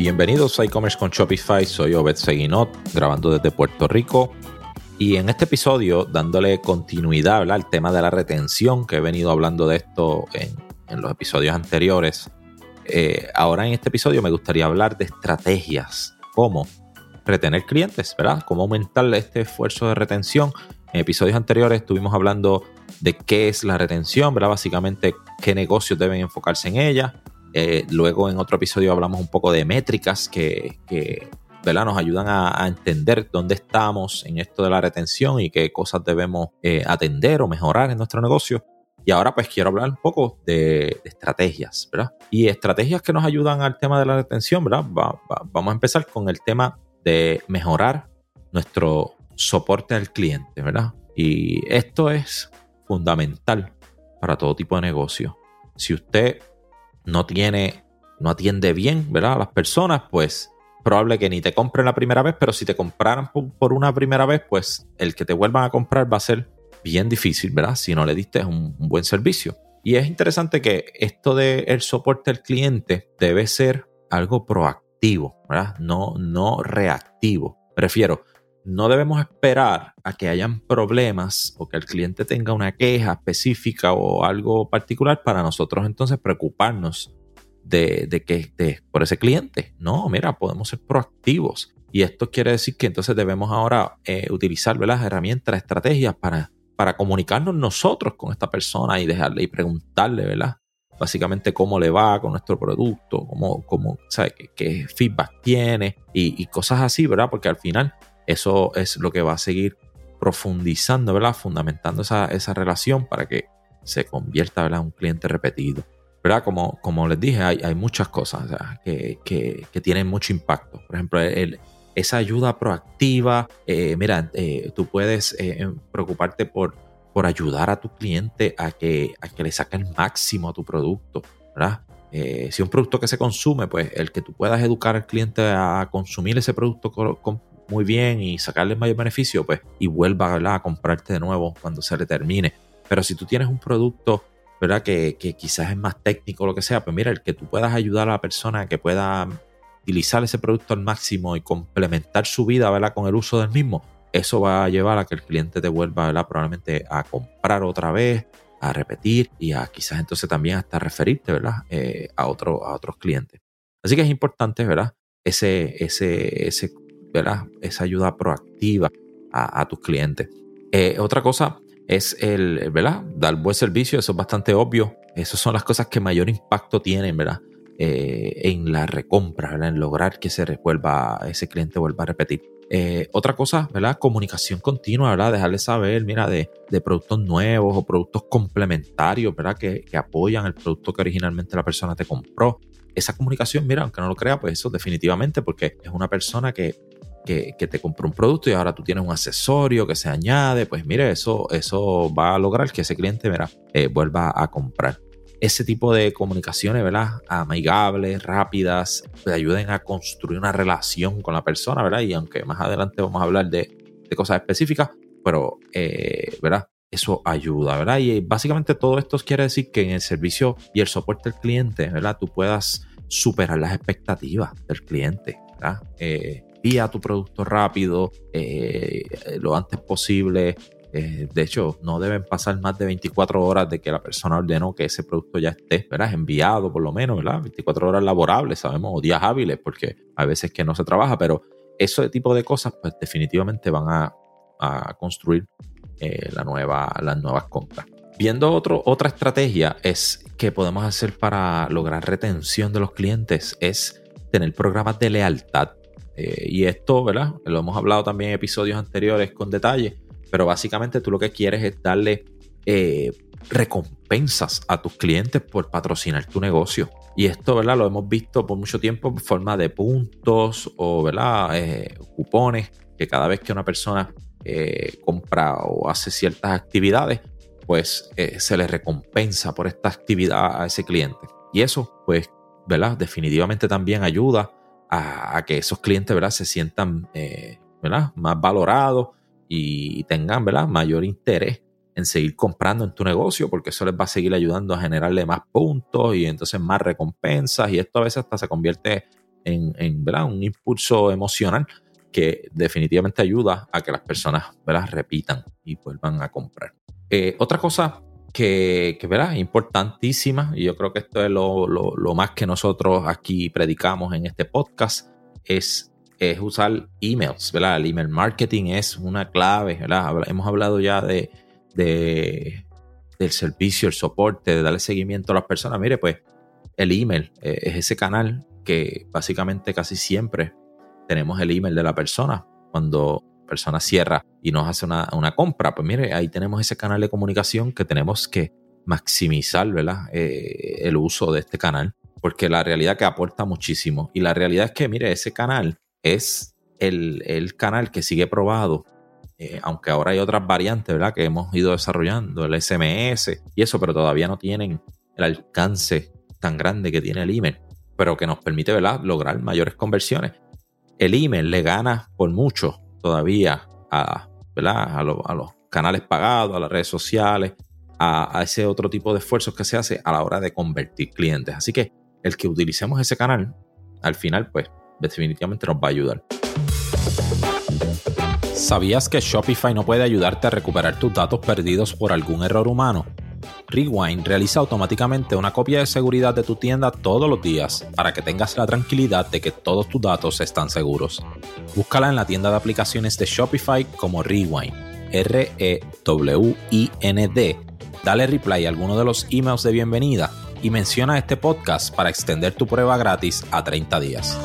Bienvenidos a e-commerce con Shopify, soy Obed Seguinot, grabando desde Puerto Rico. Y en este episodio, dándole continuidad al tema de la retención, que he venido hablando de esto en, los episodios anteriores, eh, ahora en este episodio me gustaría hablar de estrategias, cómo retener clientes, ¿verdad? Cómo aumentar este esfuerzo de retención. En episodios anteriores estuvimos hablando de qué es la retención, ¿verdad? Básicamente qué negocios deben enfocarse en ella. Eh, luego en otro episodio hablamos un poco de métricas que, nos ayudan a, entender dónde estamos en esto de la retención y qué cosas debemos eh, atender o mejorar en nuestro negocio. Y ahora pues quiero hablar un poco de, estrategias, ¿verdad? Y estrategias que nos ayudan al tema de la retención, ¿verdad? vamos a empezar con el tema de mejorar nuestro soporte al cliente, ¿verdad? Y esto es fundamental para todo tipo de negocio. Si usted no tiene, no atiende bien, ¿verdad? A las personas, pues probable que ni te compren la primera vez, pero si te compraran por, una primera vez, pues el que te vuelvan a comprar va a ser bien difícil, ¿verdad? Si no le diste un, un buen servicio. Y es interesante que esto del el soporte al cliente debe ser algo proactivo, ¿verdad? No, no reactivo. Prefiero, no debemos esperar a que hayan problemas o que el cliente tenga una queja específica o algo particular para nosotros entonces preocuparnos de, que por ese cliente. No, mira, podemos ser proactivos. Y esto quiere decir que entonces debemos ahora eh, utilizar las herramientas, estrategias para, para comunicarnos nosotros con esta persona y dejarle y preguntarle, ¿verdad? Básicamente cómo le va con nuestro producto, cómo, cómo ¿sabe? ¿Qué, feedback tiene y, y cosas así, ¿verdad? Porque al final eso es lo que va a seguir profundizando, ¿verdad? Fundamentando esa, relación para que se convierta en un cliente repetido. ¿verdad? Como, como les dije, hay, muchas cosas que, tienen mucho impacto. Por ejemplo, esa ayuda proactiva. Eh, mira, eh, tú puedes eh, preocuparte por, por ayudar a tu cliente a que, a que le saque el máximo a tu producto. ¿verdad? si un producto que se consume, pues el que tú puedas educar al cliente a consumir ese producto con, muy bien y sacarle mayor beneficio, pues y vuelva a comprarte de nuevo cuando se le termine. Pero si tú tienes un producto, ¿verdad? Que, quizás es más técnico o lo que sea, pues mira, el que tú puedas ayudar a la persona que pueda utilizar ese producto al máximo y complementar su vida, ¿verdad? Con el uso del mismo, eso va a llevar a que el cliente te vuelva, ¿verdad? Probablemente a comprar otra vez, a repetir y a quizás entonces también hasta referirte, ¿verdad? Eh, a, otro, a otros clientes. Así que es importante, ¿verdad? Ese, ese, ese ¿verdad? esa ayuda proactiva a, tus clientes. Eh, otra cosa es el, ¿verdad? Dar buen servicio, eso es bastante obvio. Esas son las cosas que mayor impacto tienen, ¿verdad? Eh, en la recompra, ¿verdad? En lograr que se revuelva, ese cliente vuelva a repetir. Eh, otra cosa, ¿verdad? Comunicación continua, ¿verdad? Dejarle saber, mira, de, productos nuevos o productos complementarios, ¿verdad? Que, que, apoyan el producto que originalmente la persona te compró. Esa comunicación, mira, aunque no lo crea, pues eso definitivamente, porque es una persona que que, te compró un producto y ahora tú tienes un accesorio que se añade, pues mire, eso, eso va a lograr que ese cliente eh, vuelva a comprar. Ese tipo de comunicaciones, ¿verdad? Amigables, rápidas, te ayuden a construir una relación con la persona, ¿verdad? Y aunque más adelante vamos a hablar de, cosas específicas, pero, eh, ¿verdad? Eso ayuda, ¿verdad? Y básicamente todo esto quiere decir que en el servicio y el soporte del cliente, ¿verdad? Tú puedas superar las expectativas del cliente, ¿verdad? Eh, envía tu producto rápido, eh, lo antes posible. Eh, de hecho, no deben pasar más de 24 horas de que la persona ordenó que ese producto ya esté, ¿verdad? Enviado por lo menos, ¿verdad? 24 horas laborables, sabemos, o días hábiles, porque a veces que no se trabaja, pero ese tipo de cosas, pues definitivamente van a, construir eh, la nueva, las nuevas compras. Viendo otro, otra estrategia es que podemos hacer para lograr retención de los clientes es tener programas de lealtad. Eh, y esto, ¿verdad? Lo hemos hablado también en episodios anteriores con detalle, pero básicamente tú lo que quieres es darle eh, recompensas a tus clientes por patrocinar tu negocio. Y esto, ¿verdad? Lo hemos visto por mucho tiempo en forma de puntos o, ¿verdad? Eh, cupones, que cada vez que una persona compra o hace ciertas actividades, pues se le recompensa por esta actividad a ese cliente. Y eso, pues, ¿verdad? Definitivamente también ayuda a, que esos clientes ¿verdad? se sientan eh, ¿verdad? más valorados y tengan ¿verdad? mayor interés en seguir comprando en tu negocio porque eso les va a seguir ayudando a generarle más puntos y entonces más recompensas y esto a veces hasta se convierte en, en ¿verdad? un impulso emocional que definitivamente ayuda a que las personas ¿verdad? repitan y vuelvan a comprar. Eh, otra cosa que, que ¿verdad? importantísima, y yo creo que esto es lo, lo, más que nosotros aquí predicamos en este podcast, es, es usar emails. ¿verdad? El email marketing es una clave. ¿verdad? Hemos hablado ya de, de, del servicio, el soporte, de darle seguimiento a las personas. Mire, pues el email eh, es ese canal que básicamente casi siempre tenemos el email de la persona. Cuando persona cierra y nos hace una, compra, pues mire, ahí tenemos ese canal de comunicación que tenemos que maximizar, ¿verdad? Eh, el uso de este canal, porque la realidad que aporta muchísimo. Y la realidad es que, mire, ese canal es el, canal que sigue probado, eh, aunque ahora hay otras variantes, ¿verdad? Que hemos ido desarrollando, el SMS y eso, pero todavía no tienen el alcance tan grande que tiene el email, pero que nos permite, ¿verdad? Lograr mayores conversiones el email le gana por mucho todavía a, a, los canales pagados, a las redes sociales, a, ese otro tipo de esfuerzos que se hace a la hora de convertir clientes. Así que el que utilicemos ese canal, al final, pues definitivamente nos va a ayudar. ¿Sabías que Shopify no puede ayudarte a recuperar tus datos perdidos por algún error humano? Rewind realiza automáticamente una copia de seguridad de tu tienda todos los días para que tengas la tranquilidad de que todos tus datos están seguros. Búscala en la tienda de aplicaciones de Shopify como Rewind, R-E-W-I-N-D. Dale reply a alguno de los emails de bienvenida y menciona este podcast para extender tu prueba gratis a 30 días.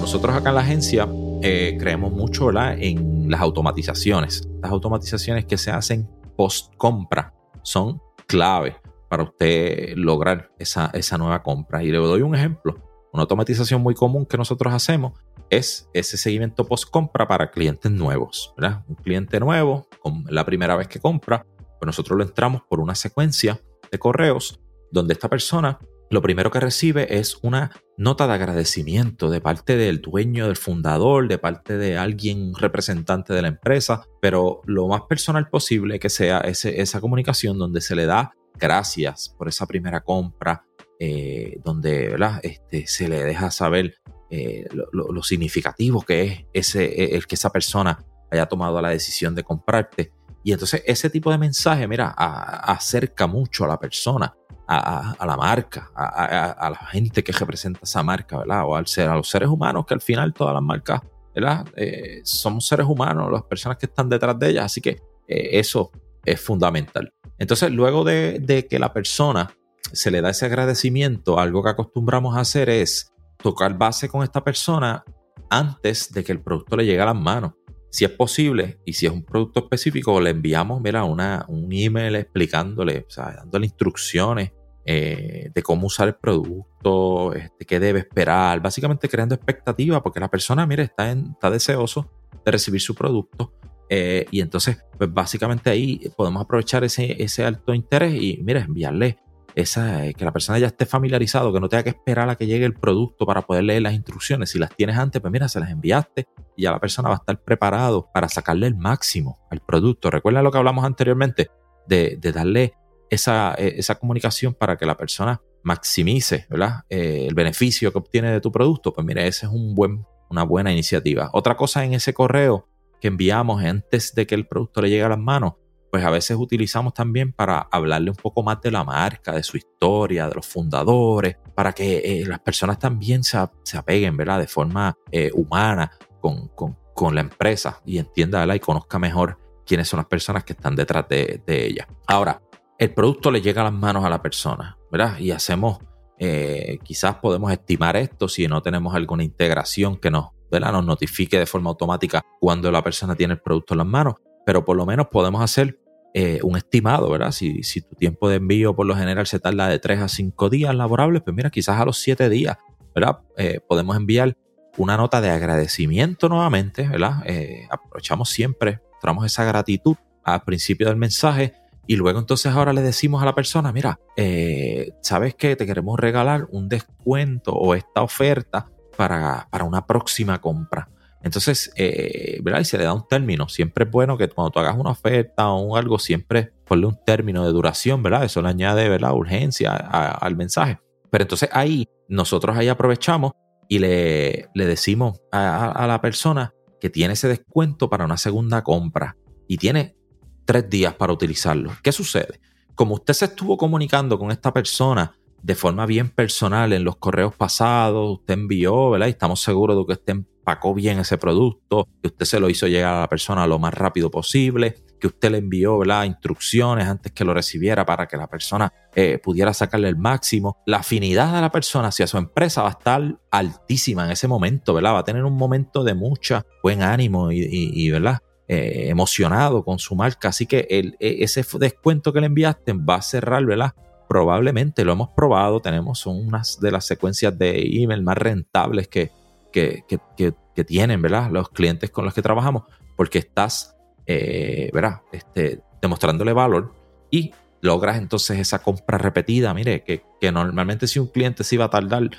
Nosotros acá en la agencia eh, creemos mucho en las automatizaciones. Las automatizaciones que se hacen post compra son clave para usted lograr esa, esa nueva compra. Y le doy un ejemplo. Una automatización muy común que nosotros hacemos es ese seguimiento post compra para clientes nuevos. Un cliente nuevo, con la primera vez que compra, pues nosotros lo entramos por una secuencia de correos donde esta persona lo primero que recibe es una nota de agradecimiento de parte del dueño, del fundador, de parte de alguien representante de la empresa, pero lo más personal posible que sea esa comunicación donde se le da gracias por esa primera compra, eh, donde este, se le deja saber eh, lo, significativo que es ese, e, el que esa persona haya tomado la decisión de comprarte. Y entonces ese tipo de mensaje, mira, acerca mucho a la persona a, la marca, a, la gente que representa esa marca, ¿verdad? O al ser, a los seres humanos, que al final todas las marcas, ¿verdad? Eh, somos seres humanos, las personas que están detrás de ellas, así que eh, eso es fundamental. Entonces, luego de, que la persona se le da ese agradecimiento, algo que acostumbramos a hacer es tocar base con esta persona antes de que el producto le llegue a las manos. Si es posible y si es un producto específico, le enviamos mira, una, un email explicándole, o sea, dándole instrucciones eh, de cómo usar el producto, este, qué debe esperar, básicamente creando expectativas, porque la persona, mire, está, está deseoso de recibir su producto. Eh, y entonces, pues básicamente ahí podemos aprovechar ese, ese alto interés y, mire, enviarle esa, eh, que la persona ya esté familiarizado, que no tenga que esperar a que llegue el producto para poder leer las instrucciones. Si las tienes antes, pues mira, se las enviaste y ya la persona va a estar preparado para sacarle el máximo al producto. Recuerda lo que hablamos anteriormente de, darle esa, eh, esa comunicación para que la persona maximice. Eh, el beneficio que obtiene de tu producto, pues mira, esa es una buena iniciativa. Otra cosa en ese correo que enviamos antes de que el producto le llegue a las manos, pues a veces utilizamos también para hablarle un poco más de la marca, de su historia, de los fundadores, para que eh, las personas también se, apeguen, ¿verdad? De forma humana con, con, la empresa y entienda, ¿verdad? Y conozca mejor quiénes son las personas que están detrás de, de ella. Ahora, el producto le llega a las manos a la persona, ¿verdad? Y hacemos, eh, quizás podemos estimar esto si no tenemos alguna integración que nos, ¿verdad? nos notifique de forma automática cuando la persona tiene el producto en las manos, pero por lo menos podemos hacer eh, un estimado, ¿verdad? Si, si, tu tiempo de envío por lo general se tarda de 3 a 5 días laborables, pues mira, quizás a los 7 días, ¿verdad? Eh, podemos enviar una nota de agradecimiento nuevamente, ¿verdad? aprovechamos siempre, mostramos esa gratitud al principio del mensaje y luego entonces ahora le decimos a la persona, mira, eh, ¿sabes qué? Te queremos regalar un descuento o esta oferta para, una próxima compra. Entonces, eh, ¿verdad? Y se le da un término. Siempre es bueno que cuando tú hagas una oferta o algo, siempre ponle un término de duración, ¿verdad? Eso le añade, ¿verdad? Urgencia al mensaje. Pero entonces ahí, nosotros ahí aprovechamos y le, le decimos a, la persona que tiene ese descuento para una segunda compra y tiene tres días para utilizarlo. ¿Qué sucede? Como usted se estuvo comunicando con esta persona de forma bien personal en los correos pasados, usted envió, ¿verdad? Y estamos seguros de que usted empacó bien ese producto, que usted se lo hizo llegar a la persona lo más rápido posible, que usted le envió ¿verdad? instrucciones antes que lo recibiera para que la persona eh, pudiera sacarle el máximo. La afinidad de la persona hacia su empresa va a estar altísima en ese momento, ¿verdad? Va a tener un momento de mucha buen ánimo y, ¿verdad? Eh, emocionado con su marca. Así que el, e, ese descuento que le enviaste va a cerrar, ¿verdad? Probablemente lo hemos probado, tenemos unas de las secuencias de email más rentables que, que, que tienen, ¿verdad? Los clientes con los que trabajamos, porque estás eh, ¿verdad? Este, demostrándole valor y logras entonces esa compra repetida. Mire, que, normalmente si un cliente se iba a tardar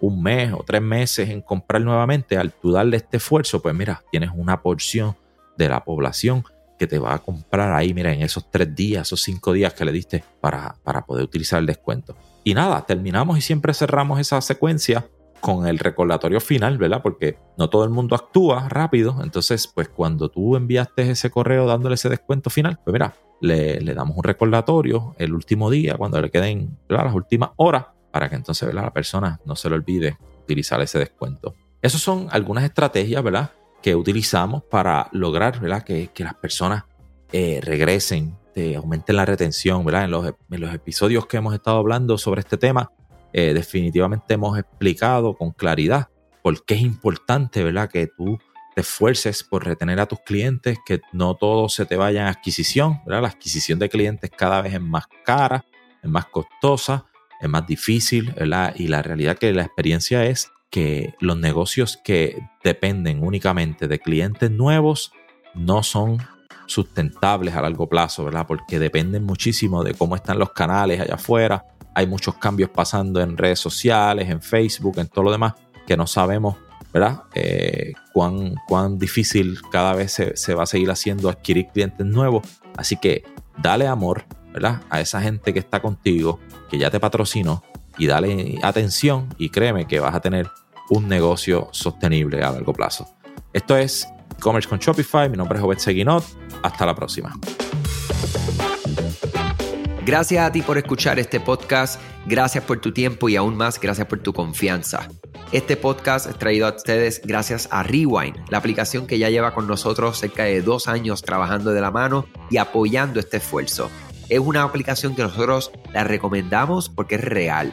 un mes o tres meses en comprar nuevamente, al tú darle este esfuerzo, pues mira, tienes una porción de la población que te va a comprar ahí, mira, en esos tres días, esos cinco días que le diste para, para poder utilizar el descuento. Y nada, terminamos y siempre cerramos esa secuencia con el recordatorio final, ¿verdad? Porque no todo el mundo actúa rápido. Entonces, pues cuando tú enviaste ese correo dándole ese descuento final, pues mira, le, damos un recordatorio el último día, cuando le queden las últimas horas, para que entonces ¿verdad? la persona no se le olvide utilizar ese descuento. Esas son algunas estrategias, ¿verdad? Que utilizamos para lograr, ¿verdad? Que, las personas eh, regresen, aumenten la retención, ¿verdad? En los, en los episodios que hemos estado hablando sobre este tema, eh, definitivamente hemos explicado con claridad por qué es importante, ¿verdad? Que tú te esfuerces por retener a tus clientes, que no todo se te vaya en adquisición, ¿verdad? La adquisición de clientes cada vez es más cara, es más costosa, es más difícil, ¿verdad? Y la realidad que la experiencia es que los negocios que dependen únicamente de clientes nuevos no son sustentables a largo plazo, ¿verdad? Porque dependen muchísimo de cómo están los canales allá afuera, hay muchos cambios pasando en redes sociales, en Facebook, en todo lo demás, que no sabemos, ¿verdad? Eh, cuán, cuán difícil cada vez se, va a seguir haciendo adquirir clientes nuevos. Así que dale amor, ¿verdad? A esa gente que está contigo, que ya te patrocinó, y dale atención y créeme que vas a tener un negocio sostenible a largo plazo. Esto es e-commerce con Shopify. Mi nombre es Obed Seguinot. Hasta la próxima. Gracias a ti por escuchar este podcast, gracias por tu tiempo y aún más gracias por tu confianza. Este podcast es traído a ustedes gracias a Rewind, la aplicación que ya lleva con nosotros cerca de dos años trabajando de la mano y apoyando este esfuerzo. Es una aplicación que nosotros la recomendamos porque es real